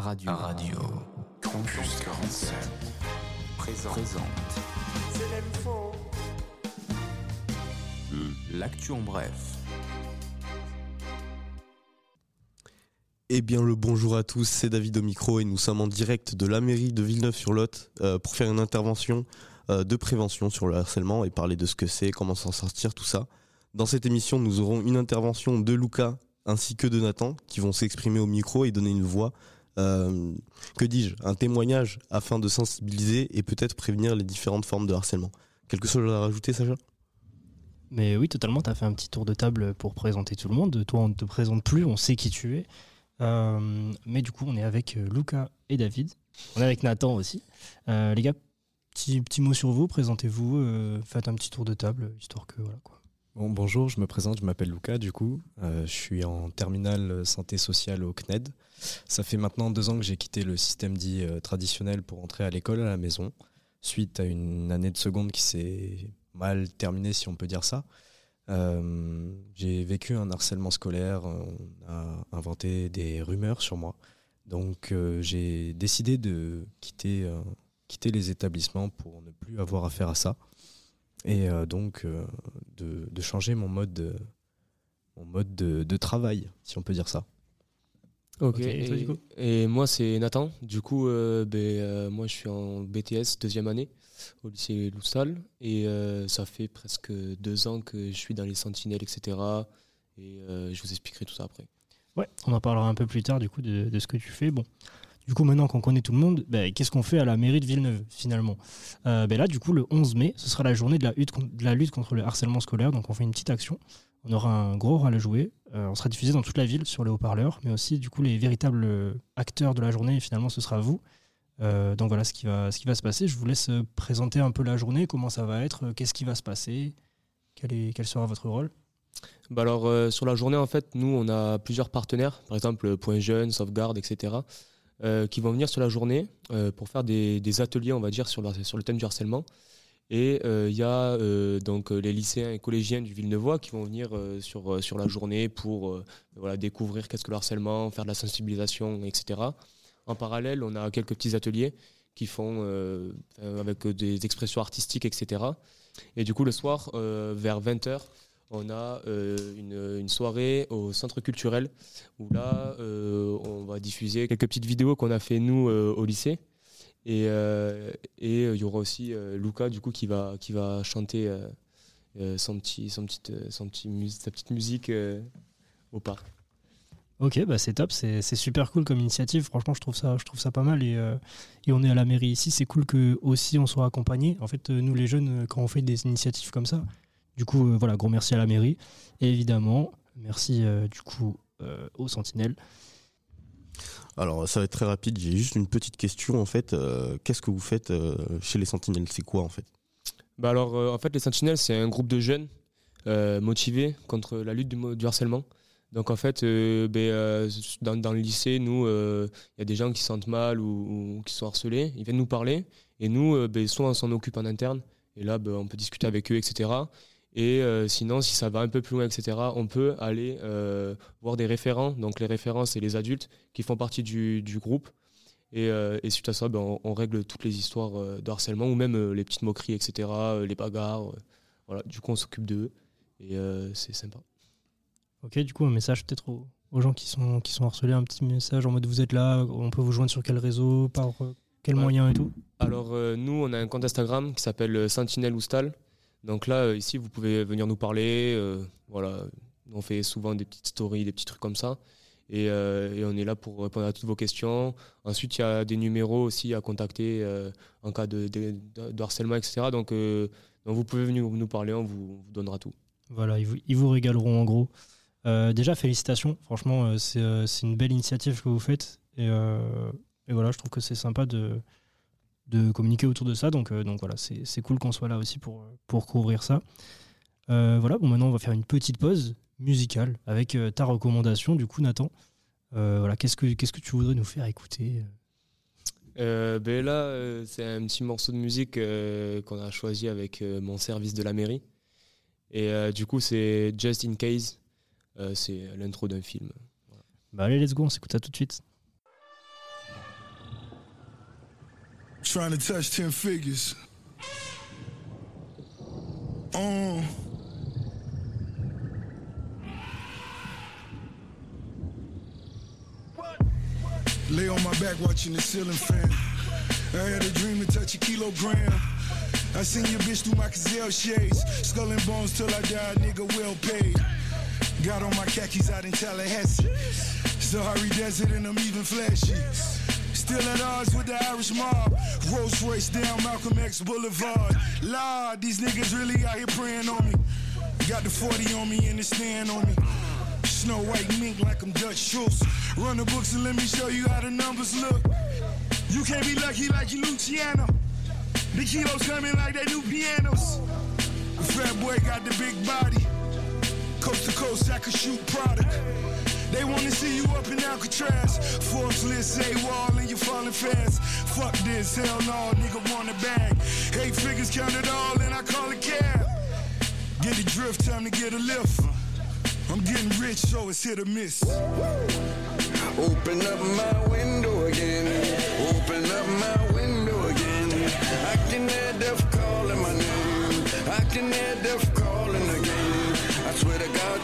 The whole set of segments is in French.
Radio. Radio. Campus 47. Présente. Présente. C'est l'info. L'actu en bref. Eh bien le bonjour à tous, c'est David au micro et nous sommes en direct de la mairie de Villeneuve-sur-Lot euh, pour faire une intervention euh, de prévention sur le harcèlement et parler de ce que c'est, comment s'en sortir, tout ça. Dans cette émission, nous aurons une intervention de Luca ainsi que de Nathan qui vont s'exprimer au micro et donner une voix, euh, que dis-je, un témoignage afin de sensibiliser et peut-être prévenir les différentes formes de harcèlement. Quelque chose à rajouter, Sacha? Mais oui, totalement, tu as fait un petit tour de table pour présenter tout le monde. Toi, on ne te présente plus, on sait qui tu es. Euh, mais du coup, on est avec euh, Luca et David. On est avec Nathan aussi. Les gars, petit, petit mot sur vous, présentez-vous, faites un petit tour de table, histoire que voilà quoi. Bon, bonjour, je me présente, je m'appelle Luca du coup. je suis en terminale santé sociale au CNED. Ça fait maintenant deux ans que j'ai quitté le système dit traditionnel pour entrer à l'école à la maison, suite à une année de seconde qui s'est mal terminée si on peut dire ça. Euh, j'ai vécu un harcèlement scolaire, on a inventé des rumeurs sur moi. Donc euh, j'ai décidé de quitter, euh, quitter les établissements pour ne plus avoir affaire à ça. Et donc de, de, changer mon mode, de, mon mode de, de, travail, si on peut dire ça. Ok, et, moi c'est Nathan. Du coup, ben, moi je suis en BTS deuxième année au lycée Loustal. Et euh, ça fait presque deux ans que je suis dans les sentinelles, etc. Et euh, je vous expliquerai tout ça après. Ouais, on en parlera un peu plus tard du coup de, ce que tu fais. Bon, du coup maintenant qu'on connaît tout le monde, ben, qu'est-ce qu'on fait à la mairie de Villeneuve finalement euh, ben Là, du coup, le 11 mai, ce sera la journée de la, lutte, contre le harcèlement scolaire. Donc on fait une petite action. On aura un gros rôle à jouer. on sera diffusé dans toute la ville sur les haut-parleurs, mais aussi du coup les véritables acteurs de la journée. finalement, ce sera vous. Euh, donc voilà ce qui, va, se passer. Je vous laisse euh, présenter un peu la journée, comment ça va être, euh, qu'est-ce qui va se passer, quel sera votre rôle? Bah alors sur la journée en fait nous on a plusieurs partenaires par exemple Point Jeune, Sauvegarde etc qui vont venir sur la journée pour faire des, ateliers on va dire sur, le thème du harcèlement et il y a donc les lycéens et collégiens du Villeneuvois qui vont venir sur, la journée pour découvrir qu'est-ce que le harcèlement, faire de la sensibilisation etc. En parallèle, on a quelques petits ateliers qui font euh, avec des expressions artistiques, etc. Et du coup, le soir, euh, vers 20h, on a euh, une, soirée au centre culturel où là, on va diffuser quelques petites vidéos qu'on a fait nous au lycée. Et il y aura aussi Luca du coup qui va qui va chanter son petit son son petit sa petite musique au parc. Ok, bah c'est top, c'est super cool comme initiative. Franchement, je trouve ça, je trouve ça pas mal. Et, euh, et on est à la mairie ici, c'est cool que aussi on soit accompagné. En fait, euh, nous les jeunes, euh, quand on fait des initiatives comme ça, du coup, voilà, gros merci à la mairie. Et évidemment, merci du coup aux Sentinelles. Alors, ça va être très rapide. J'ai juste une petite question en fait. Qu'est-ce que vous faites chez les Sentinelles? C'est quoi en fait? Bah alors, en fait, les Sentinelles, c'est un groupe de jeunes motivés contre la lutte du, du harcèlement. Donc en fait, euh, ben, euh, dans, dans, le lycée, nous, il euh, y a des gens qui sentent mal ou, qui sont harcelés, ils viennent nous parler, et nous, ben, soit on s'en occupe en interne, et là, ben, on peut discuter avec eux, etc. Et sinon, si ça va un peu plus loin, etc., on peut aller voir des référents. Donc les référents, c'est les adultes qui font partie du, du groupe. Et, et, suite à ça, ben, on, on, règle toutes les histoires de harcèlement ou même les petites moqueries, etc., les bagarres. voilà, du coup, on s'occupe d'eux et c'est sympa. Ok, du coup, un message peut-être aux, gens qui sont, qui sont harcelés, un petit message en mode vous êtes là, on peut vous joindre sur quel réseau, par euh, quel moyen et tout? Alors, euh, nous, on a un compte Instagram qui s'appelle euh, Sentinelle Oustal. Donc là, ici, vous pouvez venir nous parler. voilà, on fait souvent des petites stories, des petits trucs comme ça. Et, et, on est là pour répondre à toutes vos questions. Ensuite, il y a des numéros aussi à contacter en cas de, harcèlement, etc. Donc, vous pouvez venir nous parler, on vous, donnera tout. Voilà, ils vous, régaleront en gros. Euh, déjà, félicitations. Franchement, euh, euh, c'est une belle initiative que vous faites. Et voilà, je trouve que c'est sympa de, de communiquer autour de ça. Donc, donc voilà, c'est cool qu'on soit là aussi pour, pour couvrir ça. voilà, bon, maintenant, on va faire une petite pause musicale avec ta recommandation, du coup, Nathan. voilà, qu'est-ce que qu'est-ce que tu voudrais nous faire écouter ben là, c'est un petit morceau de musique qu'on a choisi avec mon service de la mairie. Et du coup, c'est Just in Case euh, c'est l'intro d'un film. Bah allez, let's go, on s'écoute ça tout de suite. Trying to touch 10 figures. Um, lay on my back watching the ceiling fan. I had a dream to touch a kilogram. I seen your bitch through my gazelle shades. Skull and bones till I die, nigga well paid. Got on my khakis out in Tallahassee. Sahari Desert and I'm even flashy. Still at odds with the Irish mob. Rolls Royce down Malcolm X Boulevard. Lord, these niggas really out here praying on me. Got the 40 on me and the stand on me. Snow white mink like I'm Dutch Schultz. Run the books and let me show you how the numbers look. You can't be lucky like you Luciano. The kilos coming like they new pianos. The fat boy got the big body. Coast to coast, I could shoot product. They wanna see you up in Alcatraz. Forbes list say wall and you falling fast. Fuck this, hell no, nigga want a bag. Eight figures count it all and I call it cab. Get the drift, time to get a lift. I'm getting rich, so it's hit or miss. Open up my window again. Open up my window again. I can hear death calling my name. I can hear death calling again. I swear to God,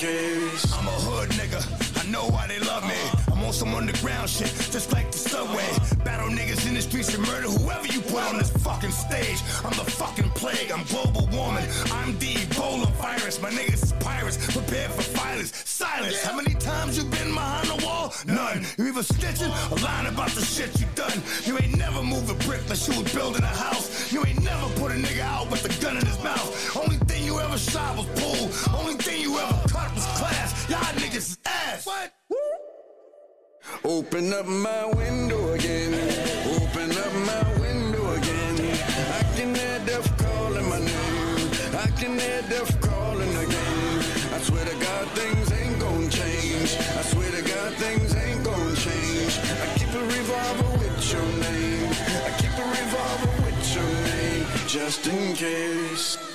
I'm a hood nigga. I know why they love me. I'm on some underground shit, just like the subway. Battle niggas in the streets and murder whoever you put on this fucking stage. I'm the fucking plague. I'm global warming. I'm the Ebola virus. My niggas is pirates, prepared for violence. Silence. How many times you been behind the wall? None. You either snitching or lying about the shit you done. You ain't never moved a brick unless you was building a house. You ain't never put a nigga out with a gun in his mouth. Only thing you ever shot was pool. Only thing you ever Open up my window again. Open up my window again. I can hear death calling my name. I can hear death calling again. I swear to God, things ain't gonna change. I swear to God, things ain't gonna change. I keep a revolver with your name. I keep a revolver with your name, just in case.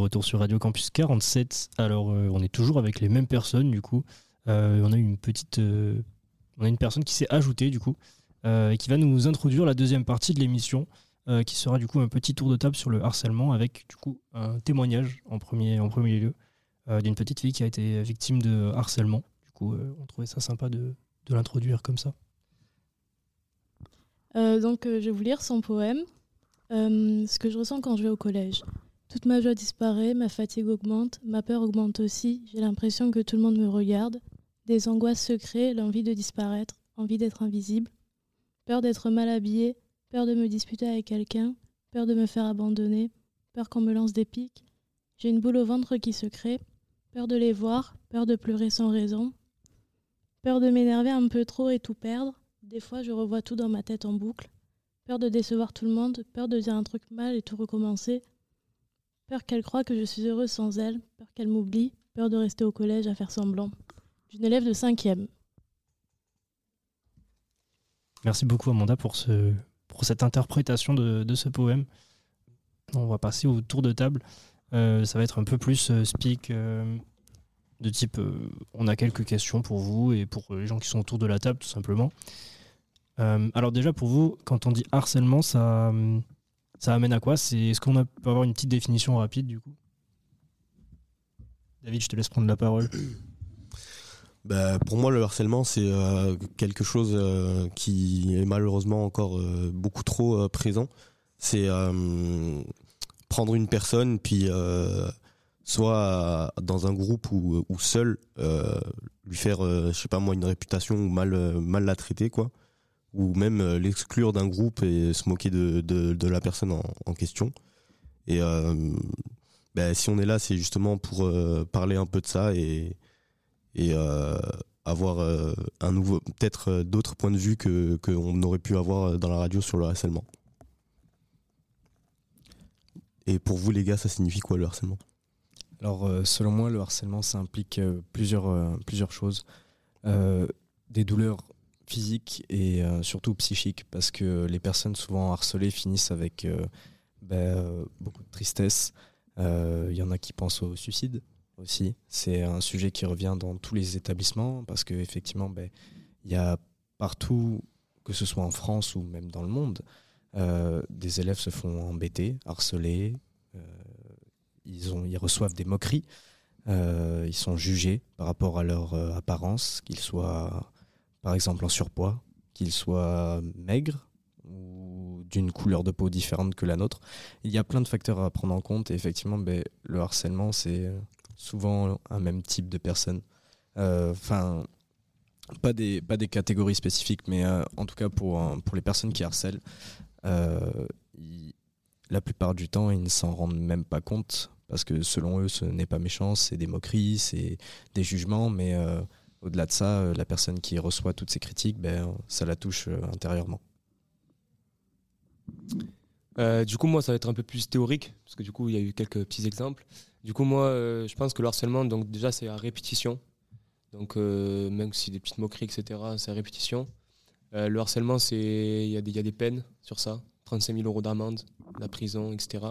Retour sur Radio Campus 47. Alors, euh, on est toujours avec les mêmes personnes, du coup. Euh, on a une petite. euh, on a une personne qui s'est ajoutée, du coup, et qui va nous introduire la deuxième partie de l'émission, qui sera, du coup, un petit tour de table sur le harcèlement, avec, du coup, un témoignage en premier, en premier lieu d'une petite fille qui a été victime de harcèlement. Du coup, on trouvait ça sympa de, de l'introduire comme ça. Donc, je vais vous lire son poème. Ce que je ressens quand je vais au collège. Toute ma joie disparaît, ma fatigue augmente, ma peur augmente aussi. J'ai l'impression que tout le monde me regarde. Des angoisses se créent, l'envie de disparaître, envie d'être invisible. Peur d'être mal habillée, peur de me disputer avec quelqu'un, peur de me faire abandonner, peur qu'on me lance des pics. J'ai une boule au ventre qui se crée, peur de les voir, peur de pleurer sans raison, peur de m'énerver un peu trop et tout perdre. Des fois, je revois tout dans ma tête en boucle. Peur de décevoir tout le monde, peur de dire un truc mal et tout recommencer. Peur qu'elle croie que je suis heureuse sans elle, peur qu'elle m'oublie, peur de rester au collège à faire semblant. D'une élève de cinquième. Merci beaucoup Amanda pour, ce, pour cette interprétation de, ce poème. On va passer au tour de table. Euh, ça va être un peu plus euh, speak euh, de type on a quelques questions pour vous et pour les gens qui sont autour de la table tout simplement. Alors déjà pour vous, quand on dit harcèlement, ça, hum, ça amène à quoi C'est Est-ce qu'on peut avoir une petite définition rapide du coup David, je te laisse prendre la parole. Bah, pour moi, le harcèlement, c'est euh, quelque chose euh, qui est malheureusement encore euh, beaucoup trop présent. C'est prendre une personne, puis soit dans un groupe ou, ou seul, lui faire, je sais pas moi, une réputation ou mal, mal la traiter, quoi. Ou même euh, l'exclure d'un groupe et se moquer de, de, la personne en, question. Et euh, bah, si on est là, c'est justement pour euh, parler un peu de ça et et euh, avoir un nouveau peut-être d'autres points de vue que qu'on aurait pu avoir dans la radio sur le harcèlement. Et pour vous les gars, ça signifie quoi le harcèlement? Alors, selon moi, le harcèlement, ça implique plusieurs, plusieurs choses. Des douleurs physique et euh, surtout psychique parce que les personnes souvent harcelées finissent avec euh, euh, beaucoup de tristesse. Euh, Il y en a qui pensent au suicide aussi. C'est un sujet qui revient dans tous les établissements parce qu'effectivement, il y a partout, que ce soit en France ou même dans le monde, euh, des élèves se font embêter, harceler, euh, ils, ont, ils reçoivent des moqueries, euh, ils sont jugés par rapport à leur euh, apparence, qu'ils soient par exemple en surpoids, qu'ils soient maigres ou d'une couleur de peau différente que la nôtre. Il y a plein de facteurs à prendre en compte et effectivement, ben, le harcèlement, c'est souvent un même type de personne. Euh, Enfin, pas, des, pas des catégories spécifiques, mais euh, en tout cas pour, pour les personnes qui harcèlent, euh, la plupart du temps, ils ne s'en rendent même pas compte parce que selon eux, ce n'est pas méchant, c'est des moqueries, c'est des jugements, mais au-delà de ça, euh, la personne qui reçoit toutes ces critiques, ben, ça la touche euh, intérieurement. Euh, du coup, moi, ça va être un peu plus théorique, parce que du coup, il y a eu quelques petits exemples. Du coup, moi, je pense que le harcèlement, donc déjà, c'est à répétition. Donc, même si des petites moqueries, etc., c'est à répétition. Le harcèlement, il y, a des- il y a des peines sur ça. 35 000 euros d'amende, la prison, etc.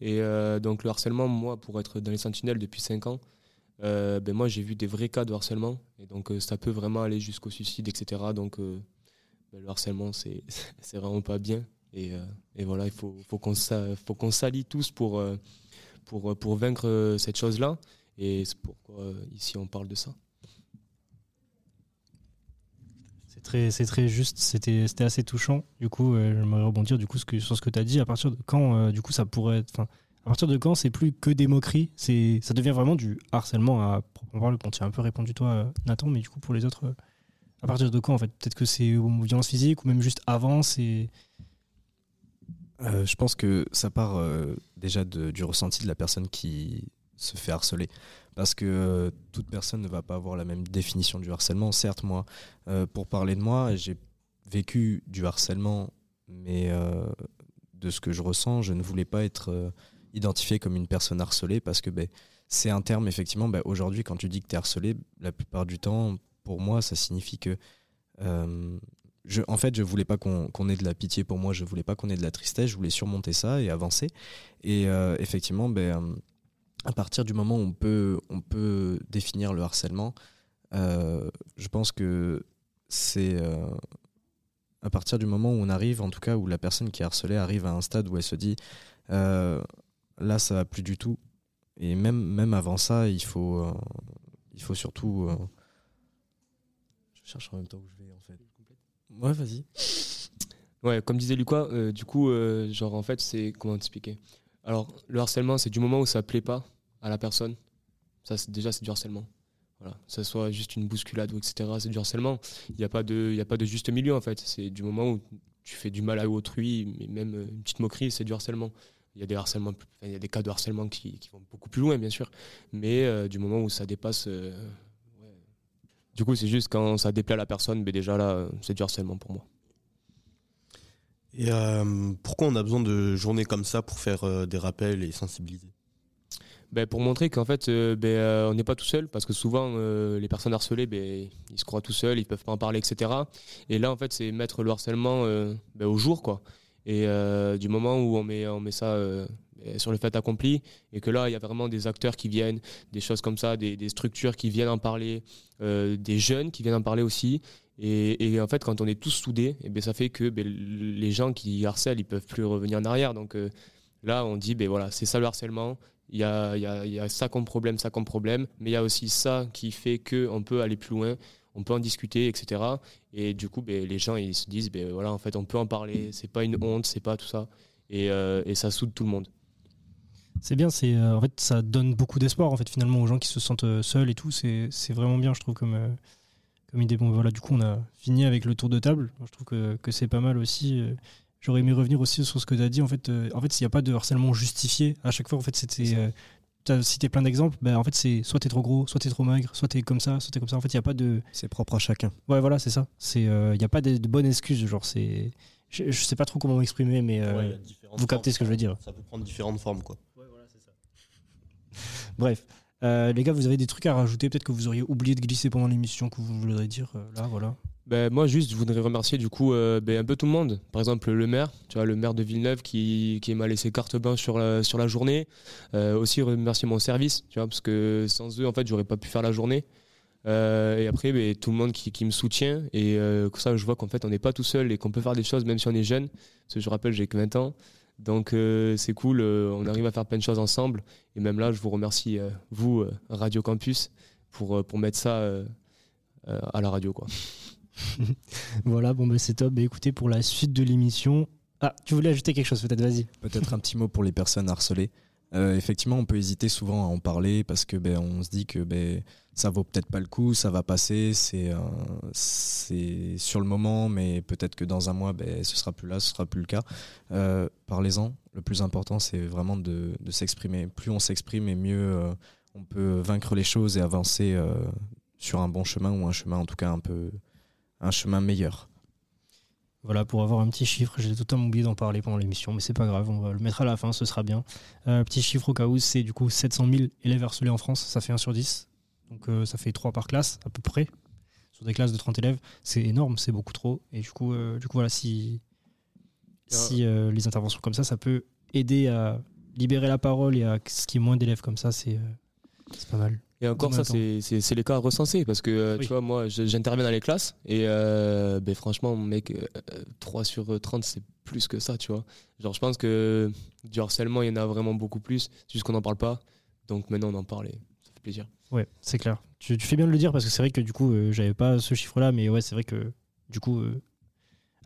Et donc, le harcèlement, moi, pour être dans les sentinelles depuis 5 ans, euh, ben moi, j'ai vu des vrais cas de harcèlement. Et donc, euh, ça peut vraiment aller jusqu'au suicide, etc. Donc, euh, ben, le harcèlement, c'est c'est vraiment pas bien. Et, et voilà, il faut, faut qu'on faut qu'on s'allie tous pour, pour, pour vaincre cette chose-là. Et c'est pourquoi ici on parle de ça. C'est très, juste, c'était assez touchant. Du coup, j'aimerais rebondir du coup, sur ce que tu as dit. À partir de quand, du coup, ça pourrait être. Partir de quand, c'est plus que des moqueries? C'est, Ça devient vraiment du harcèlement à proprement parler. Bon, tu as un peu répondu, toi, euh, Nathan, mais du coup, pour les autres, euh, à partir de quand, en fait? Peut-être que c'est aux violences physiques ou même juste avant, c'est. Euh, je pense que ça part déjà du ressenti de la personne qui se fait harceler. Parce que toute personne ne va pas avoir la même définition du harcèlement. Certes, moi, pour parler de moi, j'ai vécu du harcèlement, mais de ce que je ressens, je ne voulais pas être identifié comme une personne harcelée parce que ben, c'est un terme, effectivement, ben, aujourd'hui, quand tu dis que tu es harcelé, la plupart du temps, pour moi, ça signifie que euh, je, en fait, je voulais pas qu'on ait de la pitié pour moi, je voulais pas qu'on ait de la tristesse, je voulais surmonter ça et avancer. Et euh, effectivement, ben, à partir du moment où on peut, on peut définir le harcèlement, euh, je pense que c'est à partir du moment où on arrive, en tout cas où la personne qui est harcelée arrive à un stade où elle se dit là, ça va plus du tout. Et même, même avant ça, il faut, euh, il faut surtout. euh, Je cherche en même temps où je vais en fait. Ouais, vas-y. Ouais, comme disait Lucas, euh, du coup, genre en fait, c'est comment t'expliquer? Alors, le harcèlement, c'est du moment où ça plaît pas à la personne. Ça, déjà, c'est du harcèlement. Voilà, ça soit juste une bousculade ou etc. C'est du harcèlement. Il n'y a pas de, y a pas de juste milieu en fait. C'est du moment où tu fais du mal à autrui, mais même une petite moquerie, c'est du harcèlement. Il y a des harcèlements, enfin, il y a des cas de harcèlement qui, qui vont beaucoup plus loin, bien sûr. Mais euh, du moment où ça dépasse, euh, ouais. du coup, c'est juste quand ça déplaît à la personne, mais déjà là, euh, c'est du harcèlement pour moi. Et pourquoi on a besoin de journées comme ça pour faire des rappels et sensibiliser? Ben, pour montrer qu'en fait, euh, ben, euh, on n'est pas tout seul, parce que souvent, euh, les personnes harcelées, ben, ils se croient tout seuls, ils peuvent pas en parler, etc. Et là, en fait, c'est mettre le harcèlement ben, au jour, quoi. Et euh, du moment où on met, on met ça euh, sur le fait accompli, et que là, il y a vraiment des acteurs qui viennent, des choses comme ça, des, des structures qui viennent en parler, euh, des jeunes qui viennent en parler aussi. Et, et en fait, quand on est tous soudés, et ben, ça fait que ben, les gens qui harcèlent, ils peuvent plus revenir en arrière. Donc là, on dit, ben voilà, c'est ça le harcèlement. Il y a, y, a, y a ça comme problème, ça comme problème, mais il y a aussi ça qui fait qu'on peut aller plus loin, on peut en discuter, etc. Et du coup, ben, les gens ils se disent, ben, voilà, en fait, on peut en parler, c'est pas une honte, c'est pas tout ça. Et, euh, et ça soude tout le monde. C'est bien, c'est euh, en fait ça donne beaucoup d'espoir en fait finalement aux gens qui se sentent euh, seuls et tout. C'est c'est vraiment bien, je trouve comme euh, comme idée. Bon voilà, du coup on a fini avec le tour de table. Moi, je trouve que, que c'est pas mal aussi. J'aurais aimé revenir aussi sur ce que tu as dit. En fait, en fait, s'il n'y a pas de harcèlement justifié, à chaque fois, en fait, c'était. Euh, tu as cité plein d'exemples. Ben, en fait, c'est soit t'es trop gros, soit t'es trop maigre, soit t'es comme ça, soit t'es comme ça. En fait, il n'y a pas de. C'est propre à chacun. Ouais, voilà, c'est ça. Il n'y a pas de, de bonne excuse. Genre, c'est. Je, je sais pas trop comment m'exprimer, mais. euh, Ouais, vous captez formes. ce que je veux dire. Ça peut prendre différentes formes, quoi. Bref. Euh, les gars, vous avez des trucs à rajouter Peut-être que vous auriez oublié de glisser pendant l'émission que vous voudriez dire euh, là, voilà. Ben, moi, juste, je voudrais remercier du coup euh, ben, un peu tout le monde. Par exemple, le maire, tu vois, le maire de Villeneuve qui, qui m'a laissé carte blanche sur la, sur la journée. Euh, aussi remercier mon service, tu vois, parce que sans eux, en fait, j'aurais pas pu faire la journée. Euh, et après, ben, tout le monde qui, qui me soutient. Et comme ça, je vois qu'en fait, on n'est pas tout seul et qu'on peut faire des choses même si on est jeune. Parce que je rappelle, j'ai que 20 ans. Donc, c'est cool. on arrive à faire plein de choses ensemble. Et même là, je vous remercie, vous, Radio Campus, pour, pour mettre ça à la radio, quoi. Voilà, bon, bah, c'est top. Bah, écoutez, pour la suite de l'émission. Ah, tu voulais ajouter quelque chose, peut-être, vas-y. Peut-être un petit mot pour les personnes harcelées. Euh, effectivement, on peut hésiter souvent à en parler parce que ben, on se dit que ben, ça vaut peut-être pas le coup, ça va passer, c'est euh, sur le moment, mais peut-être que dans un mois, ben, ce sera plus là, ce sera plus le cas. Euh, Parlez-en. Le plus important, c'est vraiment de, de s'exprimer. Plus on s'exprime, et mieux euh, on peut vaincre les choses et avancer euh, sur un bon chemin ou un chemin, en tout cas, un peu un chemin meilleur. Voilà, pour avoir un petit chiffre, j'ai totalement oublié d'en parler pendant l'émission, mais c'est pas grave, on va le mettre à la fin, ce sera bien. Euh, petit chiffre au cas où, c'est du coup 700 000 élèves harcelés en France, ça fait 1 sur 10. Donc euh, ça fait 3 par classe, à peu près, sur des classes de 30 élèves. C'est énorme, c'est beaucoup trop. Et du coup, euh, du coup voilà, si, si euh, les interventions comme ça, ça peut aider à libérer la parole et à ce qu'il y ait moins d'élèves comme ça, c'est euh, c'est pas mal. Et encore, ça, c'est- les cas recensés parce que euh, Oui. tu vois, moi, j'interviens dans les classes et euh, ben, franchement, mec, euh, 3 sur 30, c'est plus que ça, tu vois. Genre, je pense que du harcèlement, il y en a vraiment beaucoup plus, c'est juste qu'on n'en parle pas. Donc maintenant, on en parle et ça fait plaisir. Ouais, c'est clair. Tu, tu fais bien de le dire parce que c'est vrai que du coup, euh, j'avais pas ce chiffre-là, mais ouais, c'est vrai que du coup, euh,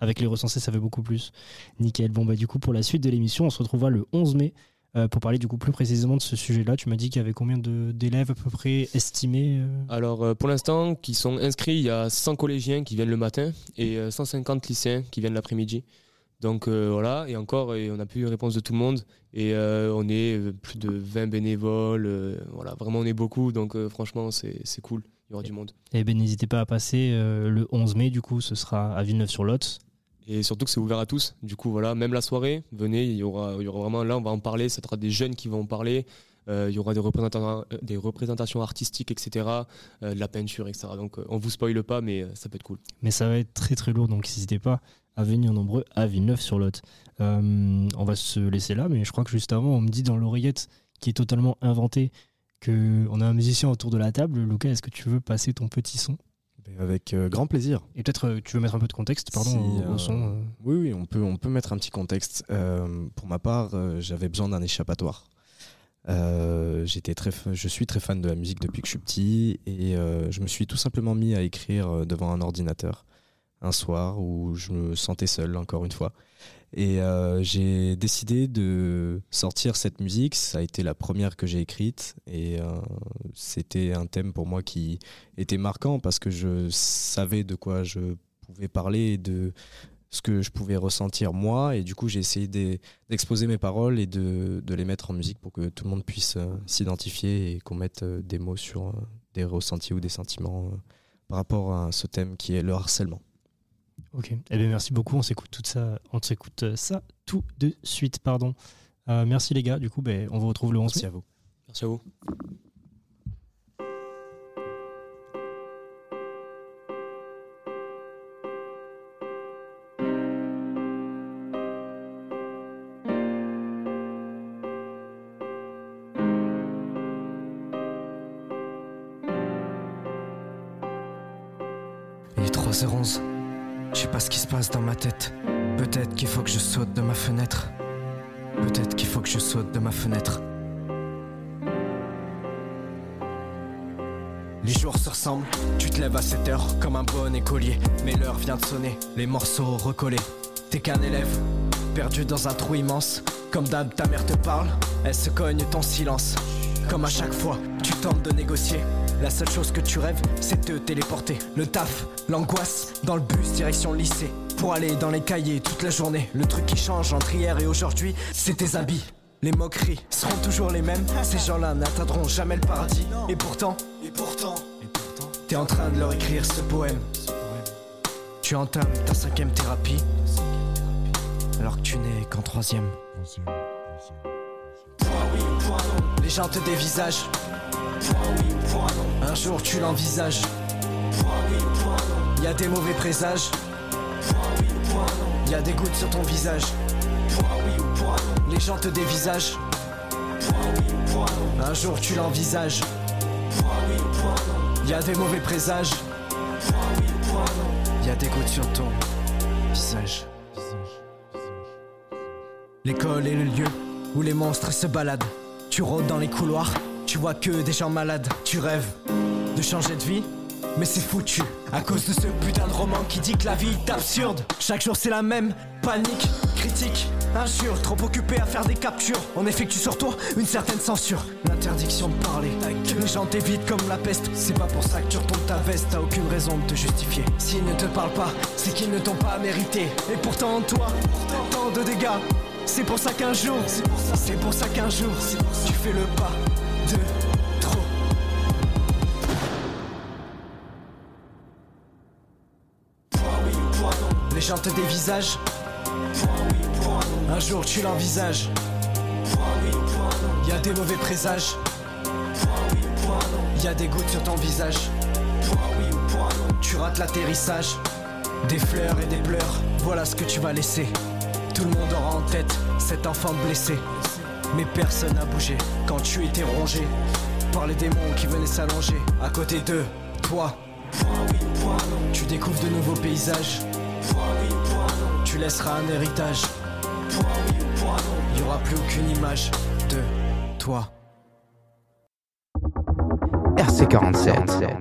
avec les recensés, ça fait beaucoup plus. Nickel. Bon, bah, du coup, pour la suite de l'émission, on se retrouvera le 11 mai euh, pour parler du coup plus précisément de ce sujet-là. Tu m'as dit qu'il y avait combien d'élèves à peu près estimés euh Alors, euh, pour l'instant, qui sont inscrits, il y a 100 collégiens qui viennent le matin et euh, 150 lycéens qui viennent l'après-midi. Donc euh, voilà, et encore, et on n'a plus eu réponse de tout le monde. Et euh, on est plus de 20 bénévoles. euh, voilà, vraiment, on est beaucoup. Donc franchement, c'est cool. Il y aura du monde. Eh ben, n'hésitez pas à passer le 11 mai, du coup, ce sera à Villeneuve-sur-Lot. Et surtout que c'est ouvert à tous. Du coup, voilà, même la soirée, venez, il y aura, vraiment, là, on va en parler, ça sera des jeunes qui vont en parler. Euh, il y aura des représentations, euh, représentations artistiques, etc., euh, de la peinture, etc. Donc, on vous spoile pas, mais ça peut être cool. mais ça va être très très lourd, donc n'hésitez pas à venir nombreux à Villeneuve-sur-Lot. On va se laisser là, mais je crois que juste avant, on me dit dans l'oreillette qui est totalement inventée que on a un musicien autour de la table. Lucas, est-ce que tu veux passer ton petit son? Avec euh, grand plaisir. Et peut-être euh, tu veux mettre un peu de contexte, pardon, Si, au, au euh, son. Oui, oui, on peut, on peut mettre un petit contexte. Pour ma part, j'avais besoin d'un échappatoire. J'étais très, fa- je suis très fan de la musique depuis que je suis petit et je me suis tout simplement mis à écrire devant un ordinateur un soir où je me sentais seul encore une fois. Et euh, j'ai décidé de sortir cette musique. Ça a été la première que j'ai écrite et euh, c'était un thème pour moi qui était marquant parce que je savais de quoi je pouvais parler et de ce que je pouvais ressentir moi. Et du coup, j'ai essayé d'e- d'exposer mes paroles et de, les mettre en musique pour que tout le monde puisse euh, s'identifier et qu'on mette des mots sur des ressentis ou des sentiments par rapport à ce thème qui est le harcèlement. Ok. Eh bien, merci beaucoup. On s'écoute tout ça. On s'écoute euh, ça tout de suite, pardon. Euh, merci les gars. Du coup, ben, on vous retrouve le 11 mai. Merci à vous. Merci à vous. Je sais pas ce qui se passe dans ma tête. Peut-être qu'il faut que je saute de ma fenêtre. Peut-être qu'il faut que je saute de ma fenêtre. Les jours se ressemblent, tu te lèves à 7 heures comme un bon écolier. Mais l'heure vient de sonner, les morceaux recollés. T'es qu'un élève, perdu dans un trou immense. Comme d'hab, ta mère te parle, elle se cogne ton silence. Comme à chaque fois, tu tentes de négocier. La seule chose que tu rêves, c'est te téléporter. Le taf, l'angoisse, dans le bus, direction lycée. Pour aller dans les cahiers toute la journée. Le truc qui change entre hier et aujourd'hui, c'est tes habits. Les moqueries seront toujours les mêmes. Ces gens-là n'atteindront jamais le paradis. Et pourtant, et pourtant, et pourtant, t'es en train de leur écrire ce poème. Tu entames ta cinquième thérapie. Alors que tu n'es qu'en troisième. Les gens te dévisagent. Un jour tu l'envisages. Y a des mauvais présages. Y a des gouttes sur ton visage. Les gens te dévisagent. Un jour tu l'envisages. Y a des mauvais présages. Y a des gouttes sur ton visage. L'école est le lieu où les monstres se baladent. Tu rôdes dans les couloirs, tu vois que des gens malades. Tu rêves de changer de vie, mais c'est foutu. À cause de ce putain de roman qui dit que la vie est absurde. Chaque jour c'est la même panique, critique, injure. Trop occupé à faire des captures. On effectue sur toi une certaine censure. L'interdiction de parler. Les gens t'évitent comme la peste. C'est pas pour ça que tu retombes ta veste. T'as aucune raison de te justifier. S'ils ne te parlent pas, c'est qu'ils ne t'ont pas mérité. Et pourtant, toi, tant de dégâts. C'est pour ça qu'un jour, c'est pour ça qu'un jour, tu fais le pas de trop. Les gens te dévisagent. Un jour tu l'envisages. Y a des mauvais présages. Y a des gouttes sur ton visage. Tu rates l'atterrissage. Des fleurs et des pleurs, voilà ce que tu vas laisser. Tout le monde aura en tête cet enfant blessé. Mais personne n'a bougé quand tu étais rongé par les démons qui venaient s'allonger à côté d'eux. Toi, tu découvres de nouveaux paysages. Tu laisseras un héritage. Il n'y aura plus aucune image de toi. RC47.